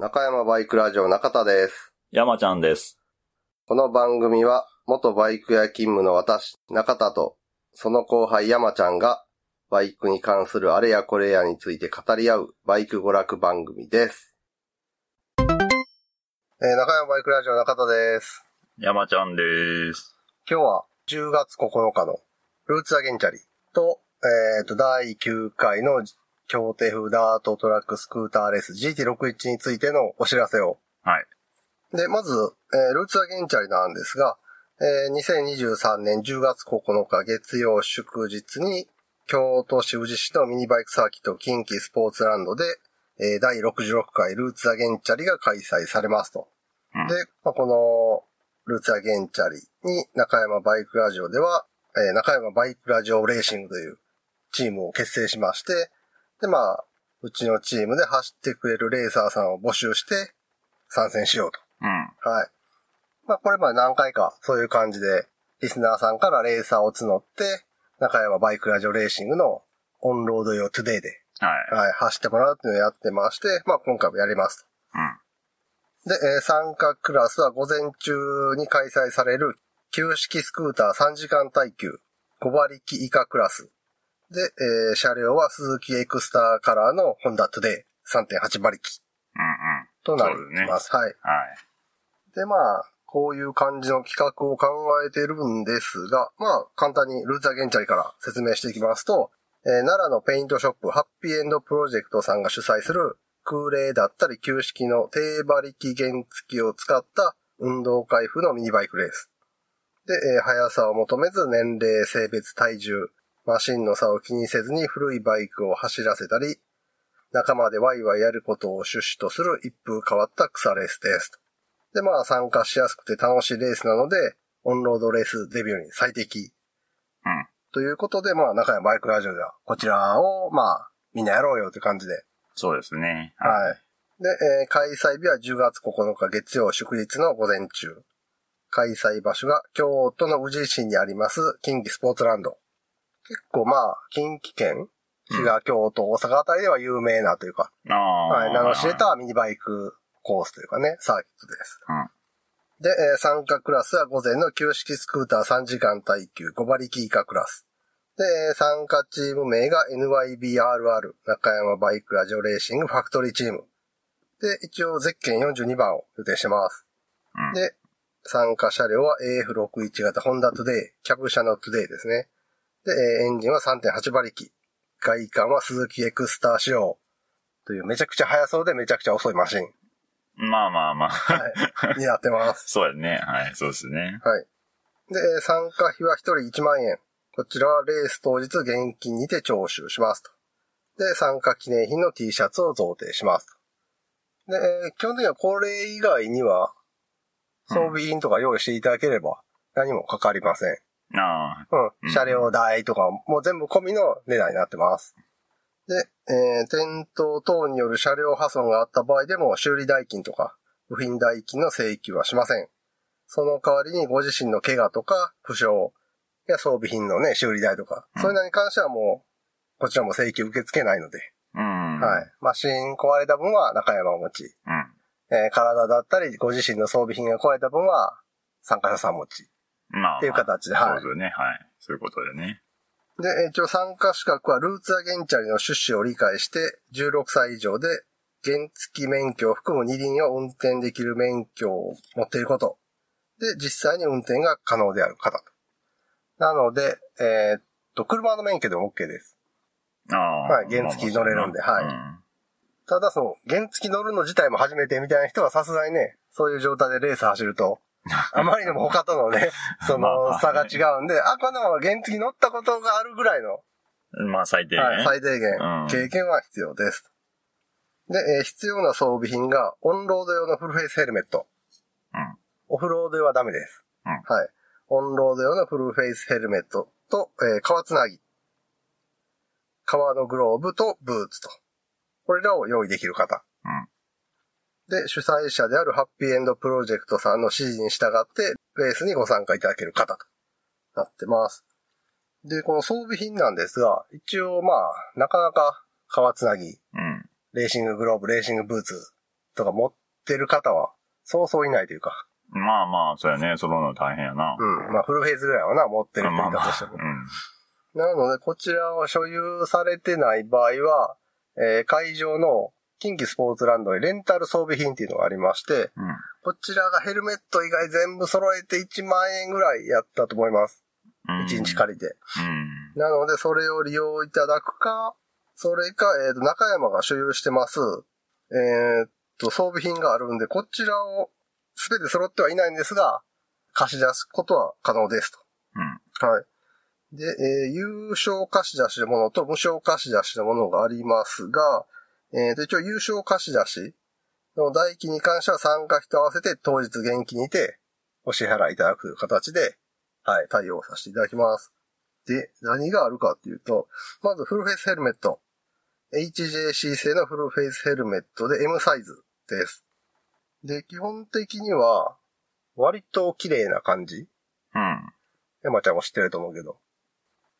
中山バイクラジオ中田です。山ちゃんです。この番組は、元バイク屋勤務の私、中田と、その後輩山ちゃんが、バイクに関するあれやこれやについて語り合う、バイク娯楽番組です。えー、中山バイクラジオ中田です。山ちゃんです。今日は10月9日のルーツアゲンチャリと、えっ、と、第9回の協定風ダートトラックスクーターレース GT61 についてのお知らせをはい。で、まず、えールーツアゲンチャリなんですが、えー2023年10月9日月曜祝日に、京都市宇治市のミニバイクサーキット近畿スポーツランドで、えー第66回ルーツアゲンチャリが開催されますと。うんで、まあ、このルーツアゲンチャリに中山バイクラジオでは、えー中山バイクラジオレーシングというチームを結成しまして、で、まあ、うちのチームで走ってくれるレーサーさんを募集して参戦しようと。うん。はい。まあ、これまで何回かそういう感じで、リスナーさんからレーサーを募って、中山バイクラジオレーシングのオンロード用トゥデイで、はい。はい、走ってもらうっていうのをやってまして、まあ、今回もやりますうん。と。で、えー参加クラスは午前中に開催される旧式スクーター3時間耐久5馬力以下クラス。で、えー車両はスズキエクスターカラーのホンダトゥデイ3.8馬力うんうん。となります。はい。はい。で、まあ、こういう感じの企画を考えているんですが、まあ、簡単にルーツザ原チャリから説明していきますと、えー奈良のペイントショップ、ハッピーエンドプロジェクトさんが主催する空冷だったり旧式の低馬力原付きを使った運動会風のミニバイクレース。で、えー速さを求めず年齢、性別、体重、マシンの差を気にせずに古いバイクを走らせたり、仲間でワイワイやることを趣旨とする一風変わった草レースです。で、まあ参加しやすくて楽しいレースなので、オンロードレースデビューに最適。うん。ということで、まあ中山バイクラジオでは、こちらを、まあ、みんなやろうよという感じで。そうですね。はい。で、えー開催日は10月9日月曜祝日の午前中。開催場所が京都の宇治市にあります近畿スポーツランド。結構まあ、近畿圏滋賀、京都、大阪あたりでは有名なというか、ああ。はい、名の知れたミニバイクコースというかね、サーキットです。うん。で、えー参加クラスは午前の旧式スクーター3時間耐久5馬力以下クラス。で、えー参加チーム名が NYBRR 中山バイクラジオレーシングファクトリーチーム。で、一応ゼッケン42番を予定してます。うん。で、参加車両は AF61 型ホンダトゥデイ、キャブ車のトゥデイですね。で、えーエンジンは3.8馬力。外観はスズキエクスター仕様。というめちゃくちゃ速そうでめちゃくちゃ遅いマシン。まあまあまあ。はい。になってます。そうやね。はい。そうですね。はい。で、えー参加費は1人1万円。こちらはレース当日現金にて徴収しますと。で、参加記念品の T シャツを贈呈しますと。で、えー基本的にはこれ以外には装備品とか用意していただければ何もかかりません。ああ。う。うんん車両代とかも全部込みの値段になってます。で、えー転倒等による車両破損があった場合でも修理代金とか部品代金の請求はしません。その代わりにご自身の怪我とか負傷や装備品のね、修理代とか、うんそういうのに関してはもう、こちらも請求受け付けないので、うん。。はいい。マシン壊れた分は中山を持ち、うん。えー体だったりご自身の装備品が壊れた分は参加者さん持ち。まあ。っていう形でそうはいですよね。はい。そういうことでね。で、えー一応参加資格はルーツアゲンチャリの趣旨を理解して、16歳以上で原付免許を含む二輪を運転できる免許を持っていること。で、実際に運転が可能である方と。なので、えーっと、車の免許でも OK です。ああ。はい原付乗れるんではいうんただその、原付乗るの自体も初めてみたいな人はさすがにね、そういう状態でレース走ると、あまりにも他とのね、その差が違うんで、あ、この原付乗ったことがあるぐらいのまあ、最低ね。はい、最低うん限、経験は必要です。で、えー必要な装備品が、オンロード用のフルフェイスヘルメット。うんオフロード用はダメです。うんはい。オンロード用のフルフェイスヘルメットと、えー革つなぎ。革のグローブとブーツと。これらを用意できる方。うんで、主催者であるハッピーエンドプロジェクトさんの指示に従って、レースにご参加いただける方となってます。で、この装備品なんですが、一応まあ、なかなか革つなぎ、うん。レーシンググローブ、レーシングブーツ、トが持ってる方は、そうそういないというか、まあまあ、そうやね。揃うの大変やな。うん。まあ、フルフェイスぐらいはな、持ってるってまあまあ言ったとしても。うん。なので、こちらを所有されてない場合は、えー会場の近畿スポーツランドにレンタル装備品っていうのがありまして、うん。こちらがヘルメット以外全部揃えて1万円ぐらいやったと思います。うん。1日借りて。うん。なので、それを利用いただくか、それか、えっ、と、中山が所有してます、えっと、装備品があるんで、こちらを全て揃ってはいないんですが、貸し出すことは可能ですと。うん。はい。で、えー有償貸し出しのものと無償貸し出しのものがありますが、えーと、一応有償貸し出しの代金に関しては参加費と合わせて当日現金にてお支払いいただく形で、はい、対応させていただきます。で、何があるかっていうと、まずフルフェイスヘルメット。HJC 製のフルフェイスヘルメットで M サイズです。で、基本的には、割と綺麗な感じうん。山ちゃんも知ってると思うけど。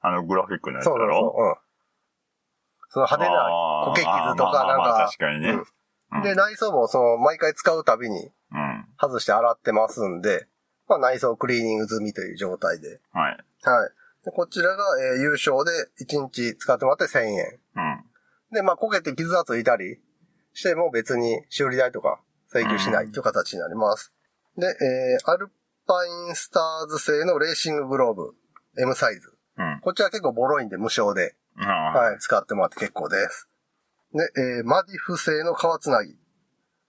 あの、グラフィックのやつそうそうだろそう。うん。その派手な苔傷とかあーまあまあまあなんか確かにね。うんうんで、内装もその、毎回使うたびにうん。外して洗ってますんで、まあ内装クリーニング済みという状態で。はい。はい。でこちらが、えー優勝で1日使ってもらって1000円。うん。で、まあ焦げて傷がついたりしても別に修理代とか請求しないという形になります。で、えーアルパインスターズ製のレーシンググローブ M サイズ。うん。こちら結構ボロいんで無償で。はい、使ってもらって結構です。で、えーマディフ製の革つなぎ。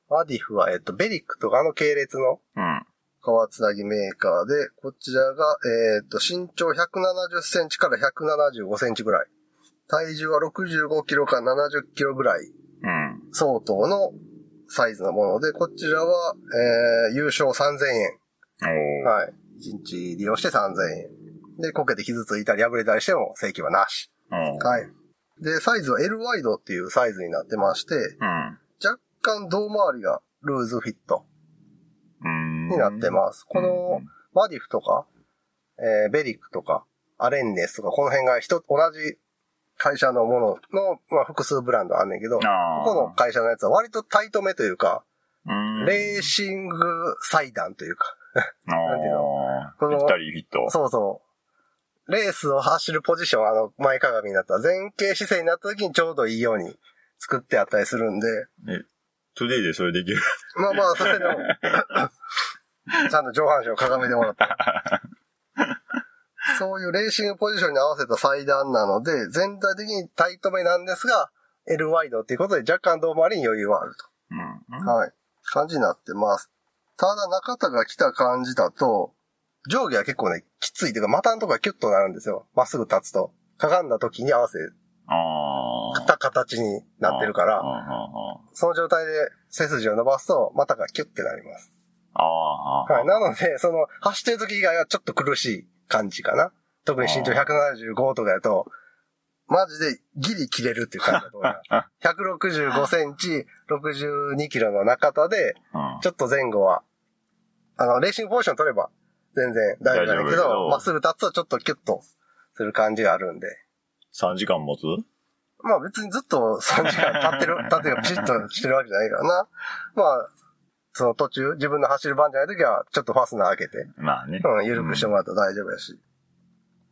マディフは、えっと、ベリックとかの系列のうん。革つなぎメーカーで、こちらが、えっと、身長170センチから175センチぐらい。体重は65キロから70キロぐらいうん。相当のサイズのもので、こちらは、えー、優勝3000円。はい。1日利用して3000円。で、こけて傷ついたり破れたりしても請求はなし。はい。で、サイズは L ワイドっていうサイズになってまして、うん。若干胴回りがルーズフィットうん。になってます。このマディフとか、えーベリックとか、アレンネスとか、この辺が一つ、同じ会社のものの、まあ、複数ブランドあんねんけど、こ。この会社のやつは割とタイトめというか、うん。レーシング裁断というか、なんていうこのぴったりフィット。そうそう。レースを走るポジション、あの、前かがみになったら前傾姿勢になった時にちょうどいいように作ってあったりするんで、え、トゥデイでそれできる。まあまあ、それでも、ちゃんと上半身をかがめてもらって。そういうレーシングポジションに合わせた裁断なので、全体的にタイトめなんですが、L ワイドっていうことで若干胴回りに余裕はあるうん。と。はい。感じになってます。ただ中田が来た感じだと、上下は結構ね、きついというか、股のとこがキュッとなるんですよ。まっすぐ立つと。かがんだ時に合わせ。た形になってるから。その状態で背筋を伸ばすと、股がキュッてなります。はい。なので、その、走ってる時以外はちょっと苦しい感じかな。特に身長175とかだと、マジでギリ切れるっていう感じだと思います。165センチ、62キロの中田で、うん。ちょっと前後は、あの、レーシングポジション取れば全然大丈夫だけどど、まっすぐ立つとちょっとキュッとする感じがあるんで。3時間持つ？まあ別にずっと3時間 立ってる、立ってるピシッとしてるわけじゃないからな。まあ、その途中、自分の走る番じゃない時は、ちょっとファスナー開けて、まあね。うん、緩くしてもらったら大丈夫やし。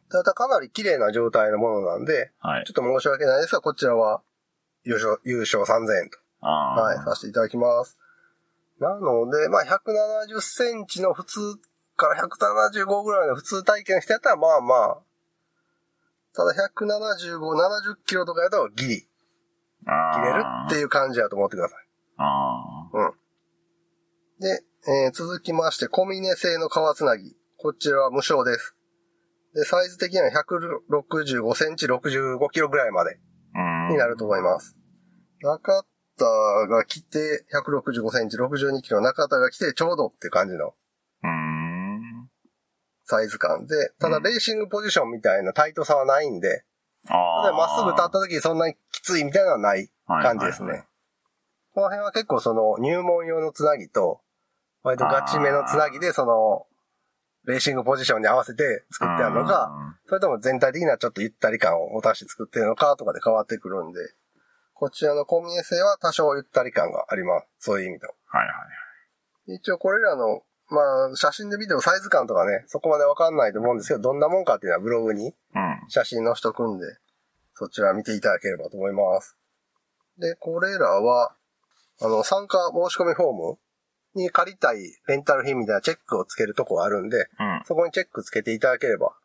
ただかなり綺麗な状態のものなんで、はいちょ。っと申し訳ないですが、こちらは優勝、優勝3000円と、ああ。はい、させていただきます。なので、まあ170センチの普通から175ぐらいの普通体験の人やったら、まあまあ、ただ175、70キロとかやとギリ。切れるっていう感じやと思ってください。ああ。で、えー続きまして、コミネ製の革つなぎ。こちらは無償です。で、サイズ的には165センチ、65キロぐらいまでうん。になると思います。中田が来て、165センチ、62キロ、中田が来て、ちょうどって感じのうん。サイズ感で、ただうんレーシングポジションみたいなタイトさはないんで、ああ。まっすぐ立った時にそんなにきついみたいなのはない感じですね。はいはいはいこの辺は結構その入門用のつなぎと、割とガチめのつなぎでその、レーシングポジションに合わせて作ってあるのか、それとも全体的なちょっとゆったり感を持たして作ってるのかとかで変わってくるんで、こちらのコンビニ性は多少ゆったり感があります。そういう意味でも。はいはい。一応これらの、まあ、写真で見てもサイズ感とかね、そこまでわかんないと思うんですけど、どんなもんかっていうのはブログにうん。写真載しとくんで、そちら見ていただければと思います。で、これらは、あの、参加申し込みフォームに借りたいレンタル品みたいなチェックをつけるとこがあるんで、うん。そこにチェックつけていただければ、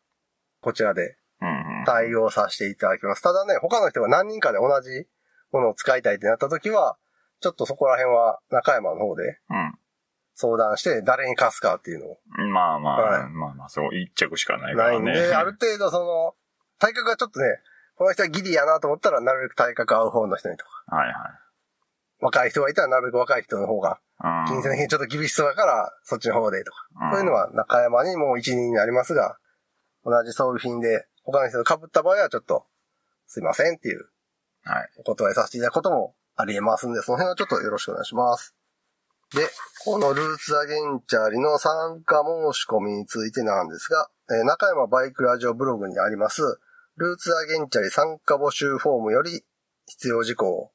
こちらでうん。うん。対応させていただきます。ただね、他の人が何人かで同じものを使いたいってなった時は、ちょっとそこら辺は中山の方で相談して誰に貸すかっていうのをうん。まあまあ、はいまあまあ、そう、一着しかないかないんらね。で、ある程度その、体格がちょっとね、この人はギリやなと思ったら、なるべく体格合う方の人にとか、はいはい。若い人がいたらなるべく若い人の方が、うん。金銭的にちょっと厳しそうだから、そっちの方でとか。うんそういうのは中山にもう一人になりますが、同じ装備品で他の人と被った場合はちょっと、すいませんっていうはい。お断りさせていただくこともあり得ますんで、その辺はちょっとよろしくお願いします。で、このルーツアゲンチャリの参加申し込みについてなんですが、えー中山バイクラジオブログにあります、ルーツアゲンチャリ参加募集フォームより必要事項を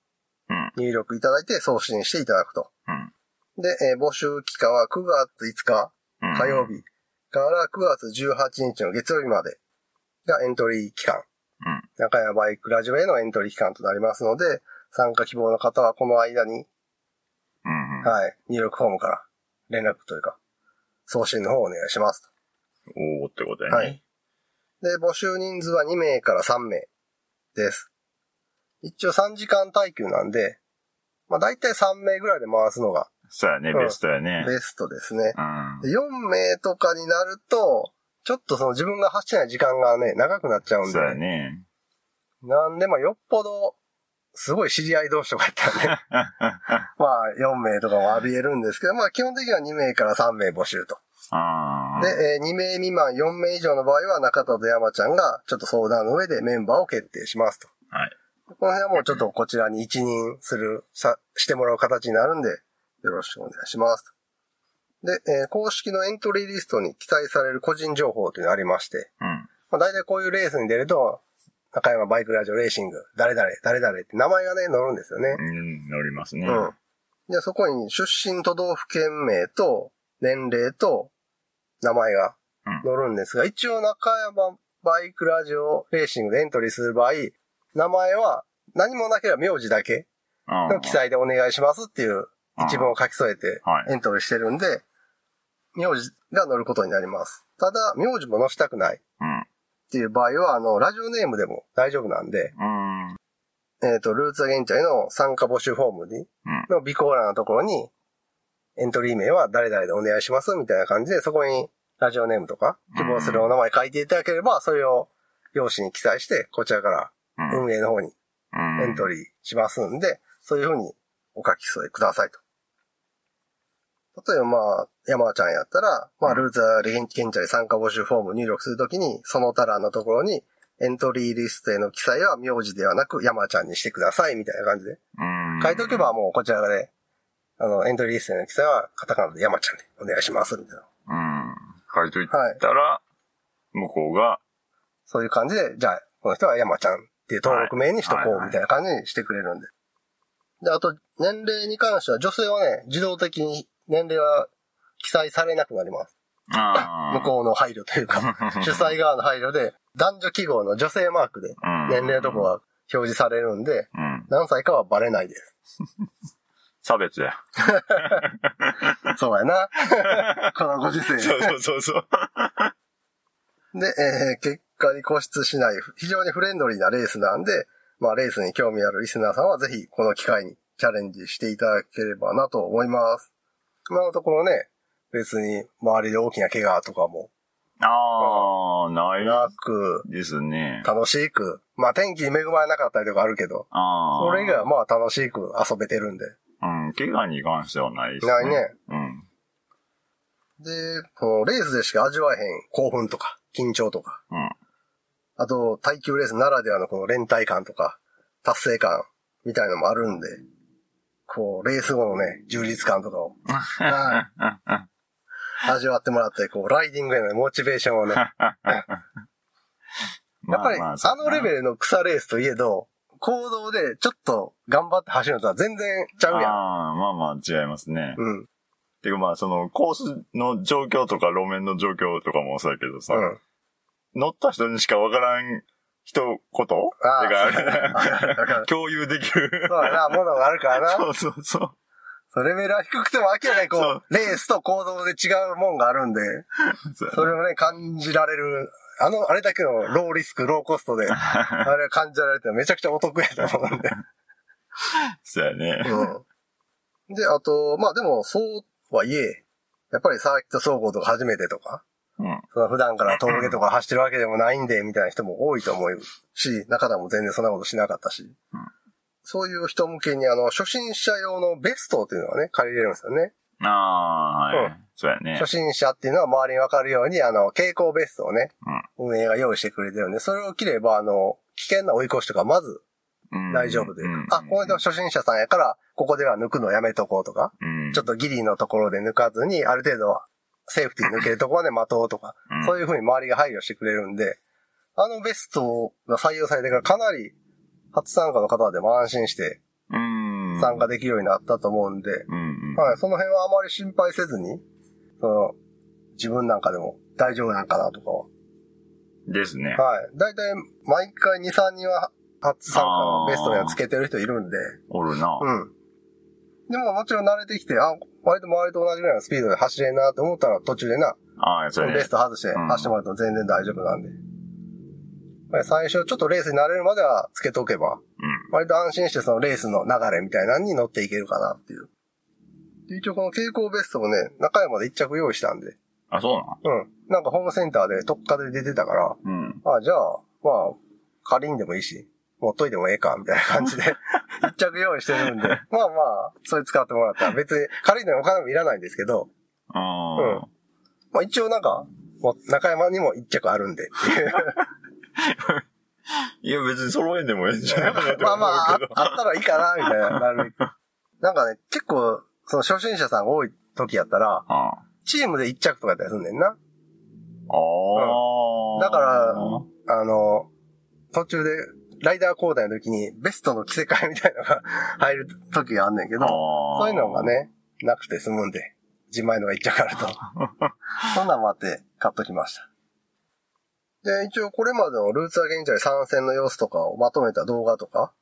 うん。入力いただいて送信していただくと。うん。で、えー募集期間は9月5日うん。火曜日から9月18日の月曜日までがエントリー期間。うん。中山バイクラジオへのエントリー期間となりますので、参加希望の方はこの間に。はい、入力フォームから連絡というか、送信の方をお願いします。おーってことやね。はい。で、募集人数は2名から3名です。一応3時間耐久なんで、まあ大体3名ぐらいで回すのがそうやね、うんベストやね。ベストですね。うん。で4名とかになると、ちょっとその自分が走ってない時間がね、長くなっちゃうんでそう。やね。なんで、まあよっぽど、すごい知り合い同士とかやったらね、まあ4名とかもあり得るんですけど、まあ基本的には2名から3名募集と。あで、えー2名未満4名以上の場合は中田と山ちゃんがちょっと相談の上でメンバーを決定しますと。はい。この辺はもうちょっとこちらに一任する、さ、してもらう形になるんで、よろしくお願いします。で、えー公式のエントリーリストに記載される個人情報というのがありまして、うん。まあ、大体こういうレースに出ると、中山バイクラジオレーシング、誰々、誰々って名前がね、載るんですよね。うん、乗りますね。うん。で、そこに出身都道府県名と年齢と名前が載るんですが、一応中山バイクラジオレーシングでエントリーする場合、名前は何もなければ名字だけうんの記載でお願いしますっていう一文を書き添えてはいエントリーしてるんで、名字が載ることになります。ただ、名字も載せたくないうん。っていう場合は、あの、ラジオネームでも大丈夫なんで、うん。えっ、と、ルーツアゲンチャリの参加募集フォームに、うんの備考欄のところに、エントリー名は誰々でお願いしますみたいな感じで、そこにラジオネームとか、希望するお名前書いていただければ、それを用紙に記載して、こちらからうん。運営の方にうん。エントリーしますんで、そういうふうにお書き添えくださいと。例えばまあ、山ちゃんやったら、まあ、ルーツアゲンチャリ参加募集フォーム入力するときに、その他欄のところに、エントリーリストへの記載は名字ではなく山ちゃんにしてくださいみたいな感じでうん。書いとけばもうこちらで、あの、エントリーリストへの記載はカタカナで山ちゃんでお願いしますみたいな。うん。書いといはい。たら、向こうが、そういう感じで、じゃあ、この人は山ちゃんっていう登録名にしとこうみたいな感じにしてくれるんで。で、あと、年齢に関しては女性はね、自動的に年齢は記載されなくなります。あ向こうの配慮というか、主催側の配慮で、男女記号の女性マークでうん。年齢のとこが表示されるんで、うん。何歳かはバレないです。差別や。そうやな。このご時世。そうそうそうそう。で、えー結果に固執しない、非常にフレンドリーなレースなんで、まあ、レースに興味あるリスナーさんはぜひ、この機会にチャレンジしていただければなと思います。今のところね、別に周りで大きな怪我とかもああ、ないなく、ですね。楽しく、まあ天気に恵まれなかったりとかあるけど、ああ。それ以外はまあ楽しく遊べてるんで。うん、怪我に関してはないですね。ないね。うん。で、このレースでしか味わえへん興奮とか、緊張とか、うん。あと耐久レースならではのこの連帯感とか、達成感みたいのもあるんで、こう、レース後のね、充実感とかを、はい味わってもらって、こう、ライディングへのモチベーションをね、やっぱり、あのレベル。ルの草レースといえど、行動でちょっと頑張って走るのとは全然ちゃうやん。ああ、まあまあ違いますね。うん。てかまあそのコースの状況とか路面の状況とかもそうだけどさ、うん。乗った人にしかわからん一言？ああてか 共有できる。そうやな、ものがあるからな。そうそうそう。そうレベルは低くても明らかにこそうう、レースと行動で違うもんがあるんで、それをね、感じられる、あの、あれだけのローリスク、ローコストで、あれが感じられてめちゃくちゃお得やと思うんで。そうやね。うん。で、あと、まあでも、そうはいえ、やっぱりサーキット走行とか初めてとか、うん。普段から峠とか走ってるわけでもないんで、みたいな人も多いと思うし、中田も全然そんなことしなかったし、うん。そういう人向けにあの、初心者用のベストっていうのがね、借りれるんですよね。ああ、はい、うん。そうやね。初。心者っていうのは周りにわかるように、あの、蛍光ベストをね、運営が用意してくれてるんで、それを着れば、あの、危険な追い越しとかまずうん。大丈夫といううん。か、あ、この人初心者さんやから、ここでは抜くのやめとこうとか、うん。ちょっとギリのところで抜かずに、ある程度セーフティー抜けるところで待とうとか、うんそういう風に周りが配慮してくれるんで、あのベストが採用されてからかなり初参加の方でも安心してうん。参加できるようになったと思うんで、うんうん。はい、その辺はあまり心配せずに、その、自分なんかでも大丈夫なんかなとかは。ですね。はい。だいたい毎回2、3人は初参加のベストにはつけてる人いるんで、おるな。うん。でももちろん慣れてきて、あ、割と周りと同じぐらいのスピードで走れんなって思ったら途中でな、ああ、そうやねベス。ト外してうん走ってもらっても全然大丈夫なんで。まあ最初ちょっとレースに慣れるまではつけとけば、うん。割と安心してそのレースの流れみたいなのに乗っていけるかなっていう。で一応この蛍光ベストもね、中山で1着用意したんで、あ、そうなうん。なんかホームセンターで特価で出てたから、うん。あじゃあ、まあ、借りんでもいいし、持っといてもええか、みたいな感じで、一着用意してるんで、まあまあ、それ使ってもらったら別に借りんでもお金もいらないんですけど、ああ。まあ一応なんか、もう中山にも一着あるんでっていう。いや、別に揃えんでもええんじゃないかなとまあまあ、あったらいいかな、みたいな、なる。なんかね、結構、その初心者さんが多い時やったら。チームで一着とかやったりすんねんな。ああ。だからあの、途中で、ライダー交代の時にベストの着せ替えみたいなのが 入る時があんねんけど。そういうのがね、なくて済むんで、自前のが一着あると。そんなんもあって買っときました。で、一応これまでのルーツアゲンチャリ参戦の様子とかをまとめた動画とか、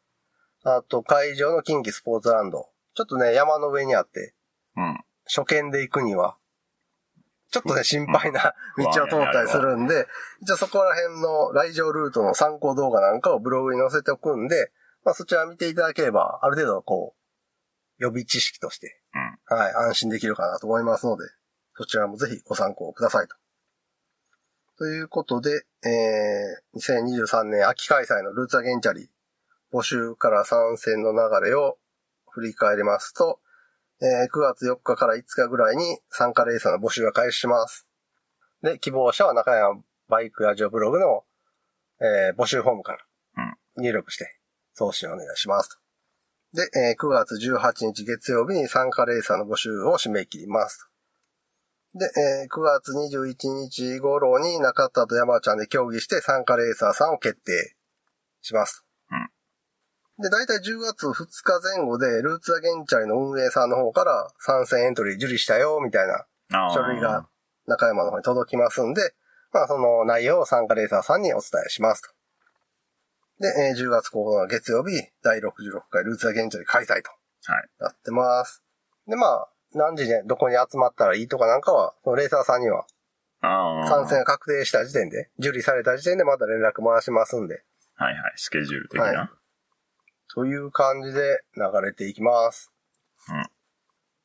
あと会場の近畿スポーツランド。ちょっとね、山の上にあって、うん。初見で行くには、ちょっとね、心配な道を通ったりするんで、一応そこら辺の来場ルートの参考動画なんかをブログに載せておくんで、まあそちら見ていただければ、ある程度こう、予備知識として、うん。はい、安心できるかなと思いますので、そちらもぜひご参考くださいと。ということで、えー、2023年秋開催のルーツアゲンチャリ募集から参戦の流れを振り返りますと、えー9月4日から5日ぐらいに参加レーサーの募集が開始します。で、希望者は中山バイクラジオブログの、えー募集フォームから入力して送信お願いしますと。で、えー9月18日月曜日に参加レーサーの募集を締め切りますと。で、えー9月21日頃に中田と山ちゃんで協議して参加レーサーさんを決定しますと。で、大体10月2日前後で、ルーツアゲンチャリの運営さんの方から参戦エントリー受理したよ、みたいな。書類が中山の方に届きますんで、まあその内容を参加レーサーさんにお伝えしますと。で、えー10月9日月曜日、第66回ルーツアゲンチャリ開催とはい。なってます。で、まあ、何時でどこに集まったらいいとかなんかは、そのレーサーさんには。参戦が確定した時点で、受理された時点でまた連絡回しますんで、はいはい。スケジュール的はいな。という感じで流れていきます。うん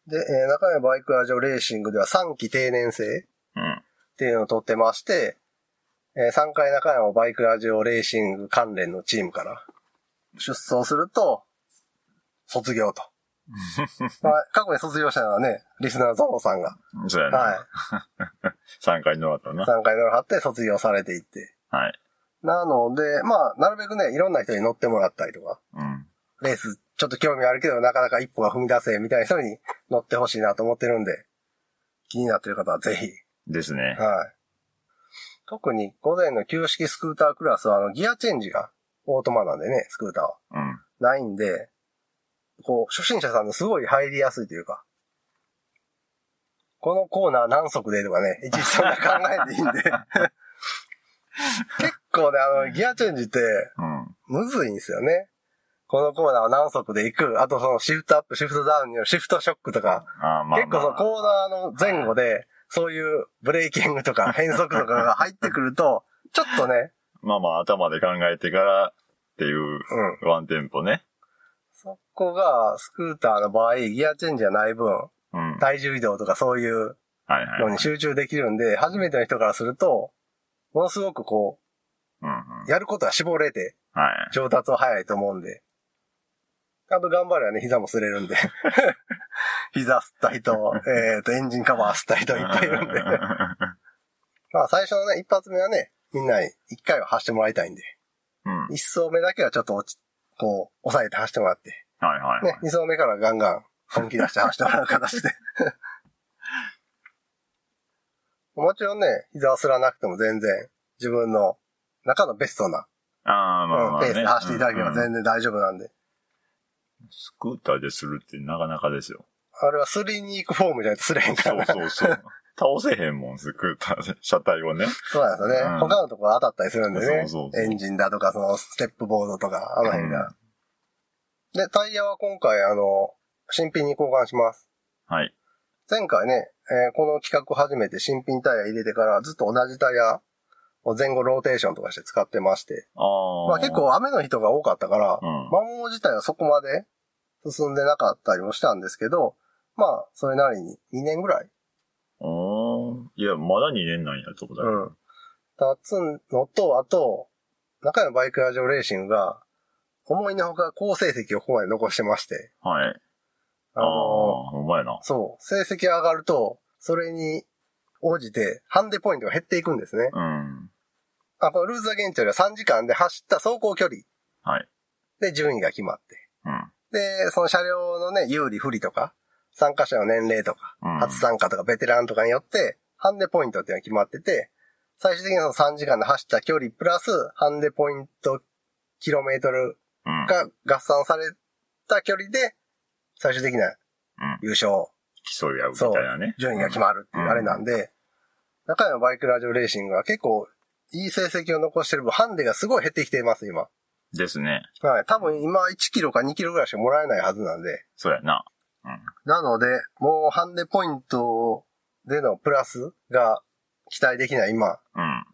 で、えー中山バイクラジオレーシングでは3期定年制うん。っていうのを取ってまして、えー3回中山バイクラジオレーシング関連のチームから出走すると、卒業と。まあ、過去に卒業したのはね、リスナーのゾノさんが、そうやな。はい、3回乗ったな。3回乗らはって卒業されていって。はい。なので、まあ、なるべくね、いろんな人に乗ってもらったりとか、うん。レースちょっと興味あるけど、なかなか一歩が踏み出せ、みたいな人に乗ってほしいなと思ってるんで、気になってる方はぜひ。ですね。はい。特に午前の旧式スクータークラスは、あの、ギアチェンジがオートマなんでね、スクーターは。うん。ないんで、こう、初心者さんのすごい入りやすいというか、このコーナー何速でとかね、いちいちそんな考えていいんで、結構ね、あの、ギアチェンジって、うん。むずいんですよね。このコーナーを何速で行く、あとそのシフトアップ、シフトダウンによるシフトショックとか、まあ、結構そのコーナーの前後で、そういうブレーキングとか 変速とかが入ってくると、ちょっとね、まあまあ頭で考えてからっていううん。ワンテンポね。そこが、スクーターの場合、ギアチェンジじゃない分、うん。はい体重移動とかそういうはい。のに集中できるんで、初めての人からすると、ものすごくこうんうん。う、やることは絞れて、はい。上達は早いと思うんで。あと頑張ればね、膝も擦れるんで。膝吸った人、えっ、と、エンジンカバー吸った人いっぱいいるんで。まあ最初のね、一発目はね、みんなに一回は走ってもらいたいんで。うん。一走目だけはちょっと落ち、こう、抑えて走ってもらって。はいはい。ね、二走目からガンガン本気出して走ってもらう形で。もちろんね、膝をすらなくても全然自分の中のベストな、ああ、まあまあ、ね。うんペースで走っていただければ全然大丈夫なんで。スクーターでするってなかなかですよ。あれはすりに行くフォームじゃないとすれへんかそう。そうそう。倒せへんもん、スクーターで。車体をね。そうなんですよね。うん他のところ当たったりするんでね。そうそうそうエンジンだとか、そのステップボードとか、あの辺が。で、タイヤは今回、あの、新品に交換します。はい。前回ね、えーこの企画を始めて新品タイヤ入れてからずっと同じタイヤを前後ローテーションとかして使ってまして。ああ。まあ結構雨の人が多かったから、うん。摩耗自体はそこまで進んでなかったりもしたんですけど、まあ、それなりに2年ぐらい、おーいや、まだ2年なんや、ってことだよ。うん。経つのと、あと、中山バイクラジオレーシングが、思いのほか好成績をここまで残してまして、はい。あああの、ー、ほんまやな。そう、成績上がると、それに応じて、ハンデポイントが減っていくんですね。うん。あ、ルーズアゲンチャリは3時間で走った走行距離はい。で順位が決まって。うん。で、その車両のね、有利不利とか、参加者の年齢とか、うん初参加とかベテランとかによって、ハンデポイントっていうのが決まってて、最終的にその3時間で走った距離プラス、ハンデポイントキロメートルうん。が合算された距離で、最終的なうん。優勝、競い合うみたいなね。順位が決まるっていうあれなんで、中山バイクラジオレーシングは結構いい成績を残してる分、ハンデがすごい減ってきています、今。ですね。はい。多分今1キロか2キロぐらいしかもらえないはずなんで。そうやな。なので、もうハンデポイントでのプラスが期待できない今、うん。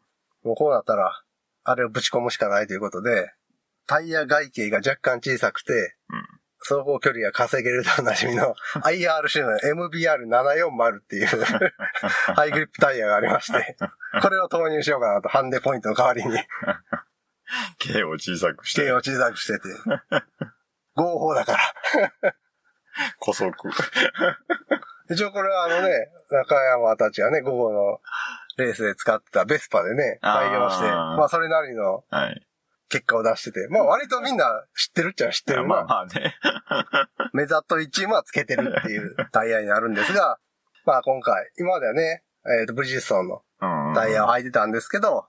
もうこうなったら、あれをぶち込むしかないということで、タイヤ外径が若干小さくて、うん走行距離が稼げるとおなじみの IRC の MBR740 っていう ハイグリップタイヤがありまして、これを投入しようかなと、ハンデポイントの代わりに、K を小さくして。径を小さくしてて、合法だから。古速。一応これはあのね、中山たちがね、午後のレースで使ってたベスパでね、採用して、あーまあそれなりのはい。結果を出してて、まあ割とみんな知ってるっちゃ知ってるまあな。まあね。メザットリチウムはつけてるっていうタイヤになるんですが、まあ今回、今まではね、えっ、と、ブリヂストンのうん。タイヤを履いてたんですけど、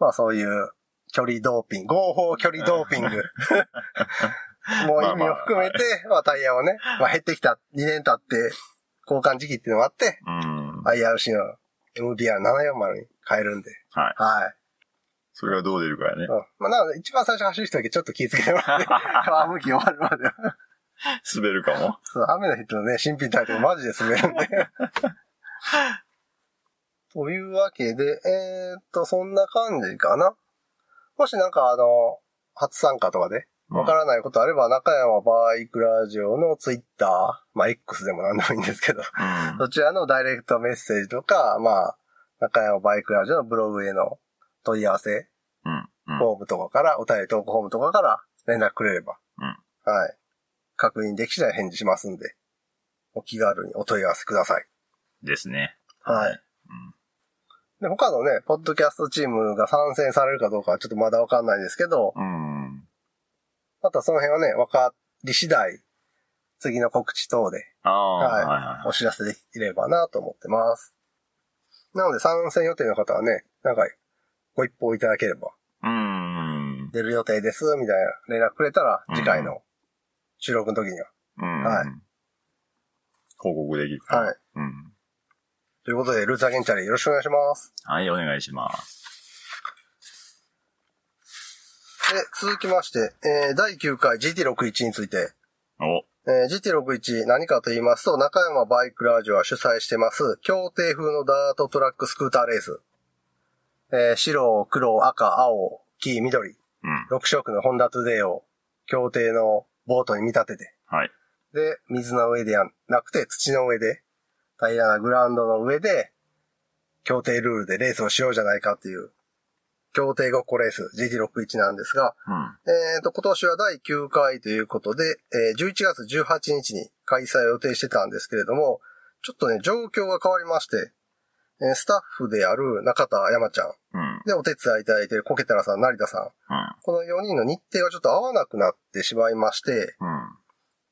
まあそういう距離ドーピング、合法距離ドーピング、もう意味を含めて、まあタイヤをね、まあ減ってきた2年経って交換時期っていうのがあって、うん。IRC の MBR740 に変えるんで。はい。はい。それがどう出るかやねう。ん。まあ、なので、一番最初走る人だけちょっと気をつけてもらって、皮むき終わるまでは。滑るかも。そう、雨の日のね、新品タイトルマジで滑るんで。というわけで、えー、っと、そんな感じかな。もしなんかあの、初参加とかで、わからないことあれば、中山バイクラジオのツイッター、まあ X でもなんでもいいんですけど、うん。そちらのダイレクトメッセージとか、まあ、中山バイクラジオのブログへの問い合わせ、うん。うん。フォームとかから、お便り投稿フォームとかから連絡くれれば、うんはい。確認でき次第返事しますんで、お気軽にお問い合わせください。ですね。はい。うん。で、他のね、ポッドキャストチームが参戦されるかどうかはちょっとまだわかんないですけど、うん。またその辺はね、わかり次第、次の告知等であはいはいはい。お知らせできればなと思ってます。なので参戦予定の方はね、なんかご一報いただければ、うん。出る予定です、みたいな連絡くれたら、次回の収録の時には。うん。はい報告できるから。はい。うん。ということで、ルーツアゲンチャリよろしくお願いします。はい、お願いします。で、続きまして、えー、第9回 GT61 について、お、えー GT61 何かと言いますと、中山バイクラージュは主催してます、協定風のダートトラックスクーターレース。えー白、黒、赤、青、黄、緑、うん。6色のホンダトゥデイを協定のボートに見立てて、はい。で、水の上でやなくて土の上で、平らなグラウンドの上で、協定ルールでレースをしようじゃないかっていう、協定ごっこレース GT61 なんですが、うん。えっ、と、今年は第9回ということで、えー11月18日に開催を予定してたんですけれども、ちょっとね、状況が変わりまして、えースタッフである中田山ちゃん、うん。で、お手伝いいただいているコケタラさん、成田さん、うん。この4人の日程がちょっと合わなくなってしまいまして、うん。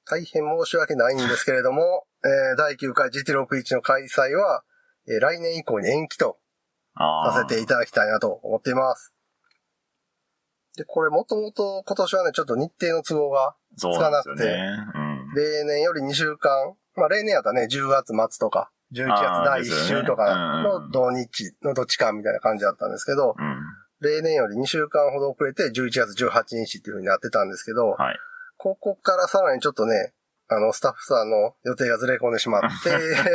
大変申し訳ないんですけれども、えー第9回 GT61 の開催は、えー来年以降に延期と。させていただきたいなと思っています。で、これもともと今年はね、ちょっと日程の都合が、そうなんですよね。うん。例年より2週間、まあ例年やったらね、10月末とか、11月第1ですよね週とかうんの土日のどっちかみたいな感じだったんですけど、うん。例年より2週間ほど遅れて11月18日っていう風になってたんですけど、はい。ここからさらにちょっとね、あの、スタッフさんの予定がずれ込んでしまって、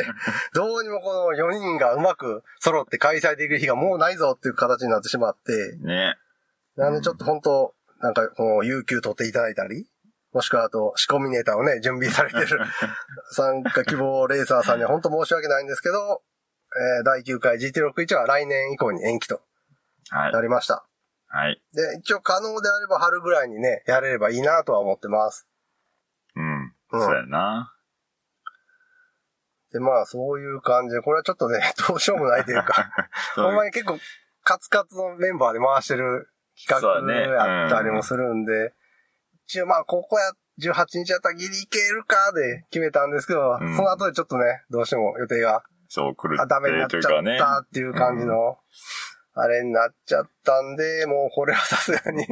どうにもこの4人がうまく揃って開催できる日がもうないぞっていう形になってしまって、ね。なんでちょっと本当なんかこの有給取っていただいたり、もしくはあと仕込みネタをね、準備されてる参加希望レーサーさんには本当申し訳ないんですけど、えー第9回 GT61 は来年以降に延期とはいな。りました。はい。で、一応可能であれば春ぐらいにね、やれればいいなとは思ってます。うん。うんそうやな。で、まあ、そういう感じで、これはちょっとね、どうしようもないというか、ほんまに結構、カツカツのメンバーで回してる企画やったりもするんで、一応まあ、ここや、18日やったらギリいけるかで決めたんですけど、うんその後でちょっとね、どうしても予定が、そう、来るあ、ダメになっちゃっ。たっていう感じの、あれになっちゃったんで、もうこれはさすがに、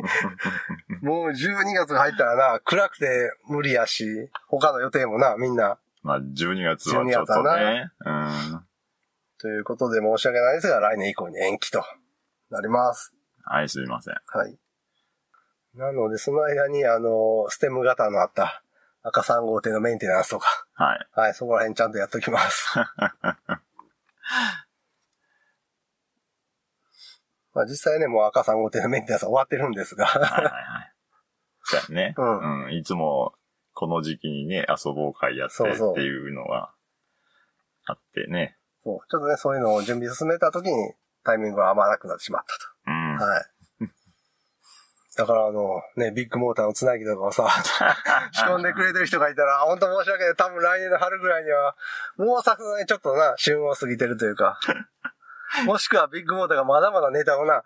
もう12月が入ったらな、暗くて無理やし、他の予定もな、みんな、まあ、12月はちょっとね。うん。ということで申し訳ないですが、来年以降に延期となります。はい、すいません。はい。なので、その間に、あの、ステム型のあった赤3号艇のメンテナンスとか、はい。はい、そこら辺ちゃんとやっときます。まあ実際ね、もう赤3号艇のメンテナンスは終わってるんですが、はいはいはい。そうやね。うんうん。いつも、この時期にね、遊ぼう会やってっていうのがあってね。そうちょっとね、そういうのを準備進めた時にタイミングが合わなくなってしまったうん。と。はい。だからあの、ね、ビッグモーターのつなぎとかをさ、仕込んでくれてる人がいたら、本当申し訳ない。多分来年の春ぐらいには、もうさすがにちょっとな、旬を過ぎてるというか。もしくはビッグモーターがまだまだネタをな、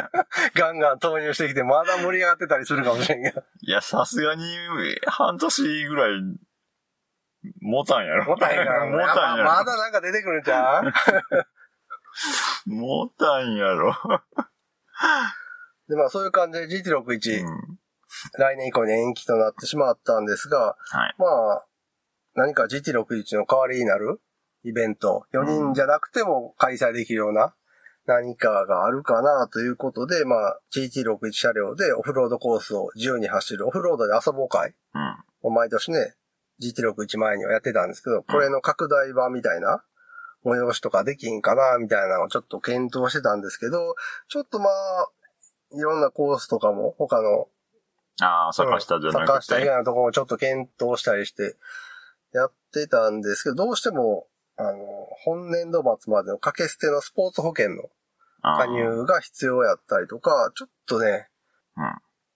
ガンガン投入してきて、まだ盛り上がってたりするかもしれんけど。いや、さすがに、半年ぐらい、持たんやろ。もたへんから、持たんやろ。ままだなんか出てくるんちゃう？持たんやろ。で、まあそういう感じでう GT61、ん。来年以降に延期となってしまったんですが、はい。まあ、何か GT61 の代わりになるイベント、4人じゃなくても開催できるような何かがあるかなということで、まあ GT61 車両でオフロードコースを自由に走るオフロードで遊ぼう会うん。を毎年ね、GT61 前にはやってたんですけど、これの拡大版みたいな催しとかできんかなみたいなのをちょっと検討してたんですけど、ちょっとまあ、いろんなコースとかも他のああ、坂下じゃな坂くて。下以外のところもちょっと検討したりして、やってたんですけど、どうしても、あの、本年度末までの掛け捨てのスポーツ保険のあ加入が必要やったりとか、ちょっとね、うん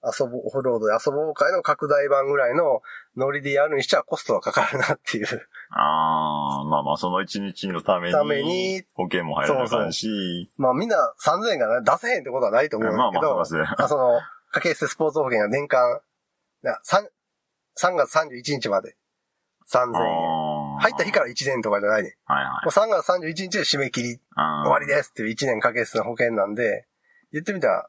遊ぼう、オフロードで遊ぼう会の拡大版ぐらいのノリでやるにしちゃコストはかかるなっていう。ああ、まあまあ、その一日のために、ために保険も入らなあかんし、まあみんな3000円が出せへんってことはないと思うんまあまあ、だけど、そうですね。あその、掛け捨てスポーツ保険が年間、な 3, 3月31日まで3000円。入った日から1年とかじゃないね。はいはい。もう3月31日で締め切り終わりですっていう1年かけての保険なんで、言ってみたら、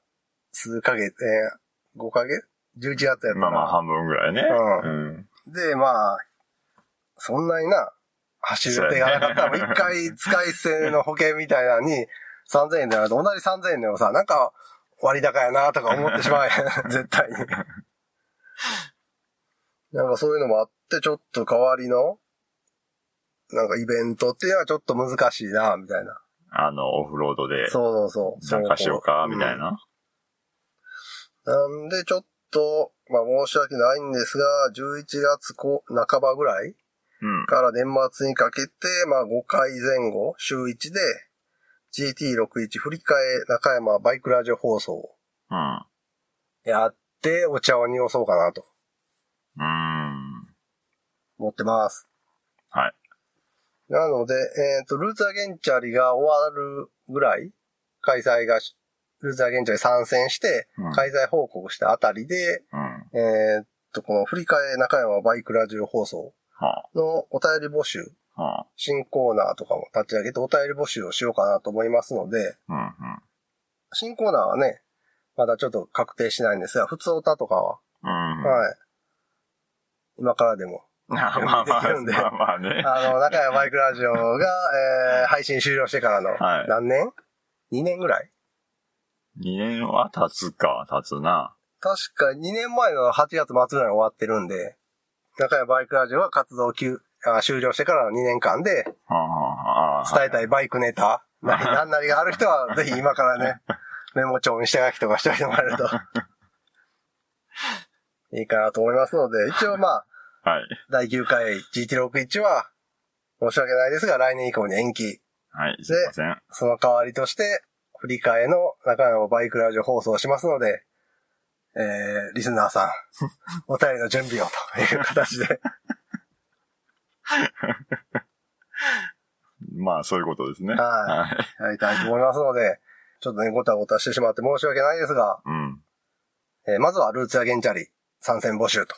数ヶ月、えー5ヶ月 ?11 月やったら。まあまあ半分ぐらいね。ううん。で、まあ、そんなにな、走る予定がなかったら、もう一回使い捨ての保険みたいなのに 3000円でなると同じ3000円でもさ、なんか割高やなとか思ってしまうやん。絶対に。なんかそういうのもあって、ちょっと代わりの、なんかイベントっていうのはちょっと難しいな、みたいな。あの、オフロードでそうそうそう。参加しようか、みたいな。なんで、ちょっと、まあ申し訳ないんですが、11月こ半ばぐらいうん。から年末にかけて、まあ5回前後、週1で、GT61 振り替え中山バイクラジオ放送うん。やって、お茶を濁そうかなとうーん。思ってます。はい。なので、えっ、と、ルーツアゲンチャリが終わるぐらい、開催がし、ルーツアゲンチャリ参戦してうん、開催報告したあたりで、うん。えっと、この振り替え中山バイクラジオ放送はのお便り募集、あ。はあ。新コーナーとかも立ち上げてお便り募集をしようかなと思いますので、うん。うん。新コーナーはね、まだちょっと確定しないんですが、普通歌とかは、うん。はい。今からでも。まあまあね。あの、中山バイクラジオが、えー、配信終了してからの、はい何年 ?2 年ぐらい？2年は経つか、経つな。確か2年前の8月末ぐらいに終わってるんで、中山バイクラジオが活動休あ終了してからの2年間で。伝えたいバイクネタ、な何なりがある人は、ぜひ今からね、メモ帳に下書きとかしておいてもらえると、いいかなと思いますので、一応まあ、はい。第9回 GT61 は、申し訳ないですが、来年以降に延期。はい。すいません。その代わりとして、振り替えの中山バイクラジオ放送をしますので、えー、リスナーさん、お便りの準備をという形で、まあ、そういうことですね。ははい。やりたいと思いますので、ちょっとね、ごたごたしてしまって申し訳ないですが、うん。えーまずはルーツやゲンチャリ参戦募集と。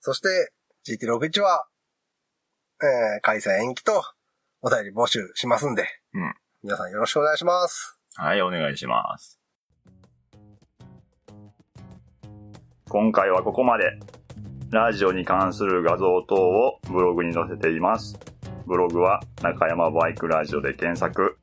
そして、GT61 は、えー開催延期と、お便り募集しますんで、うん皆さんよろしくお願いします。はい、お願いします。今回はここまで。ラジオに関する画像等をブログに載せています。ブログは中山バイクラジオで検索。